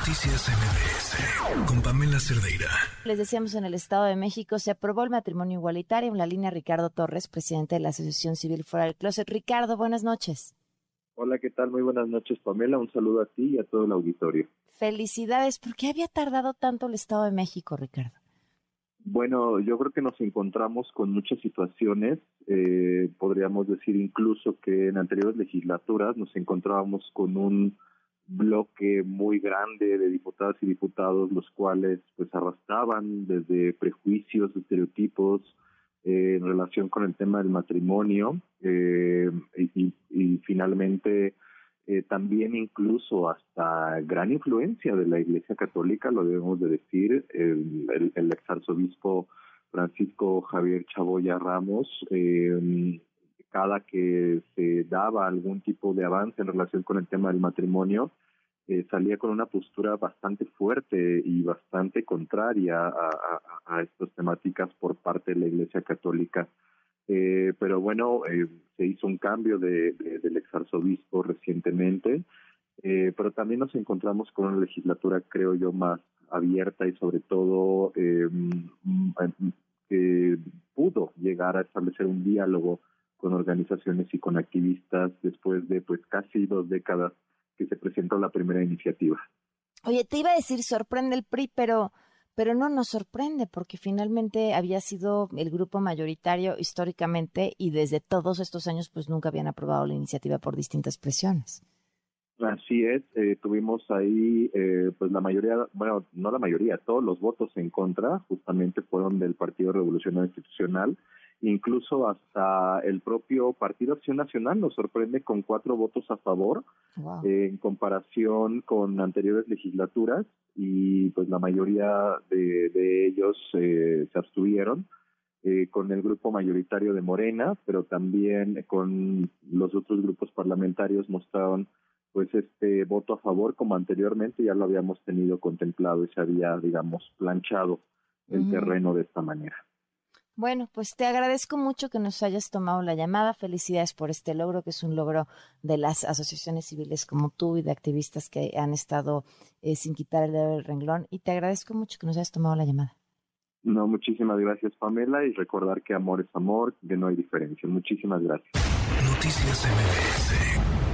Noticias MBS con Pamela Cerdeira. Les decíamos en el Estado de México se aprobó el matrimonio igualitario en la línea Ricardo Torres, presidente de la Asociación Civil Fuera del Closet. Ricardo, buenas noches. Hola, ¿qué tal? Muy buenas noches, Pamela. Un saludo a ti y a todo el auditorio. Felicidades. ¿Por qué había tardado tanto el Estado de México, Ricardo? Bueno, yo creo que nos encontramos con muchas situaciones. Eh, podríamos decir incluso que en anteriores legislaturas nos encontrábamos con un bloque muy grande de diputadas y diputados, los cuales pues arrastraban desde prejuicios, estereotipos eh, en relación con el tema del matrimonio eh, y, finalmente eh, también incluso hasta gran influencia de la Iglesia Católica, lo debemos de decir, el, el, el exarzobispo Francisco Javier Chaboya Ramos eh, cada que se daba algún tipo de avance en relación con el tema del matrimonio, eh, salía con una postura bastante fuerte y bastante contraria a, estas temáticas por parte de la Iglesia Católica. Eh, pero bueno, eh, se hizo un cambio de, del exarzobispo recientemente, pero también nos encontramos con una legislatura, creo yo, más abierta y sobre todo que pudo llegar a establecer un diálogo con organizaciones y con activistas después de pues casi dos décadas que se presentó la primera iniciativa. Oye, te iba a decir sorprende el PRI, pero pero no nos sorprende porque finalmente había sido el grupo mayoritario históricamente y desde todos estos años pues nunca habían aprobado la iniciativa por distintas presiones. Así es, eh, tuvimos ahí eh, pues la mayoría, bueno, no la mayoría, todos los votos en contra justamente fueron del Partido Revolucionario Institucional incluso hasta el propio Partido Acción Nacional nos sorprende con cuatro votos a favor eh, en comparación con anteriores legislaturas y pues la mayoría de, ellos eh, se abstuvieron. Eh, con el grupo mayoritario de Morena, pero también con los otros grupos parlamentarios mostraron pues este voto a favor como anteriormente ya lo habíamos tenido contemplado y se había digamos planchado el terreno de esta manera. Bueno, pues te agradezco mucho que nos hayas tomado la llamada. Felicidades por este logro, que es un logro de las asociaciones civiles como tú y de activistas que han estado eh, sin quitar el dedo del renglón. Y te agradezco mucho que nos hayas tomado la llamada. No, muchísimas gracias, Pamela, y recordar que amor es amor, que no hay diferencia. Muchísimas gracias. Noticias MBS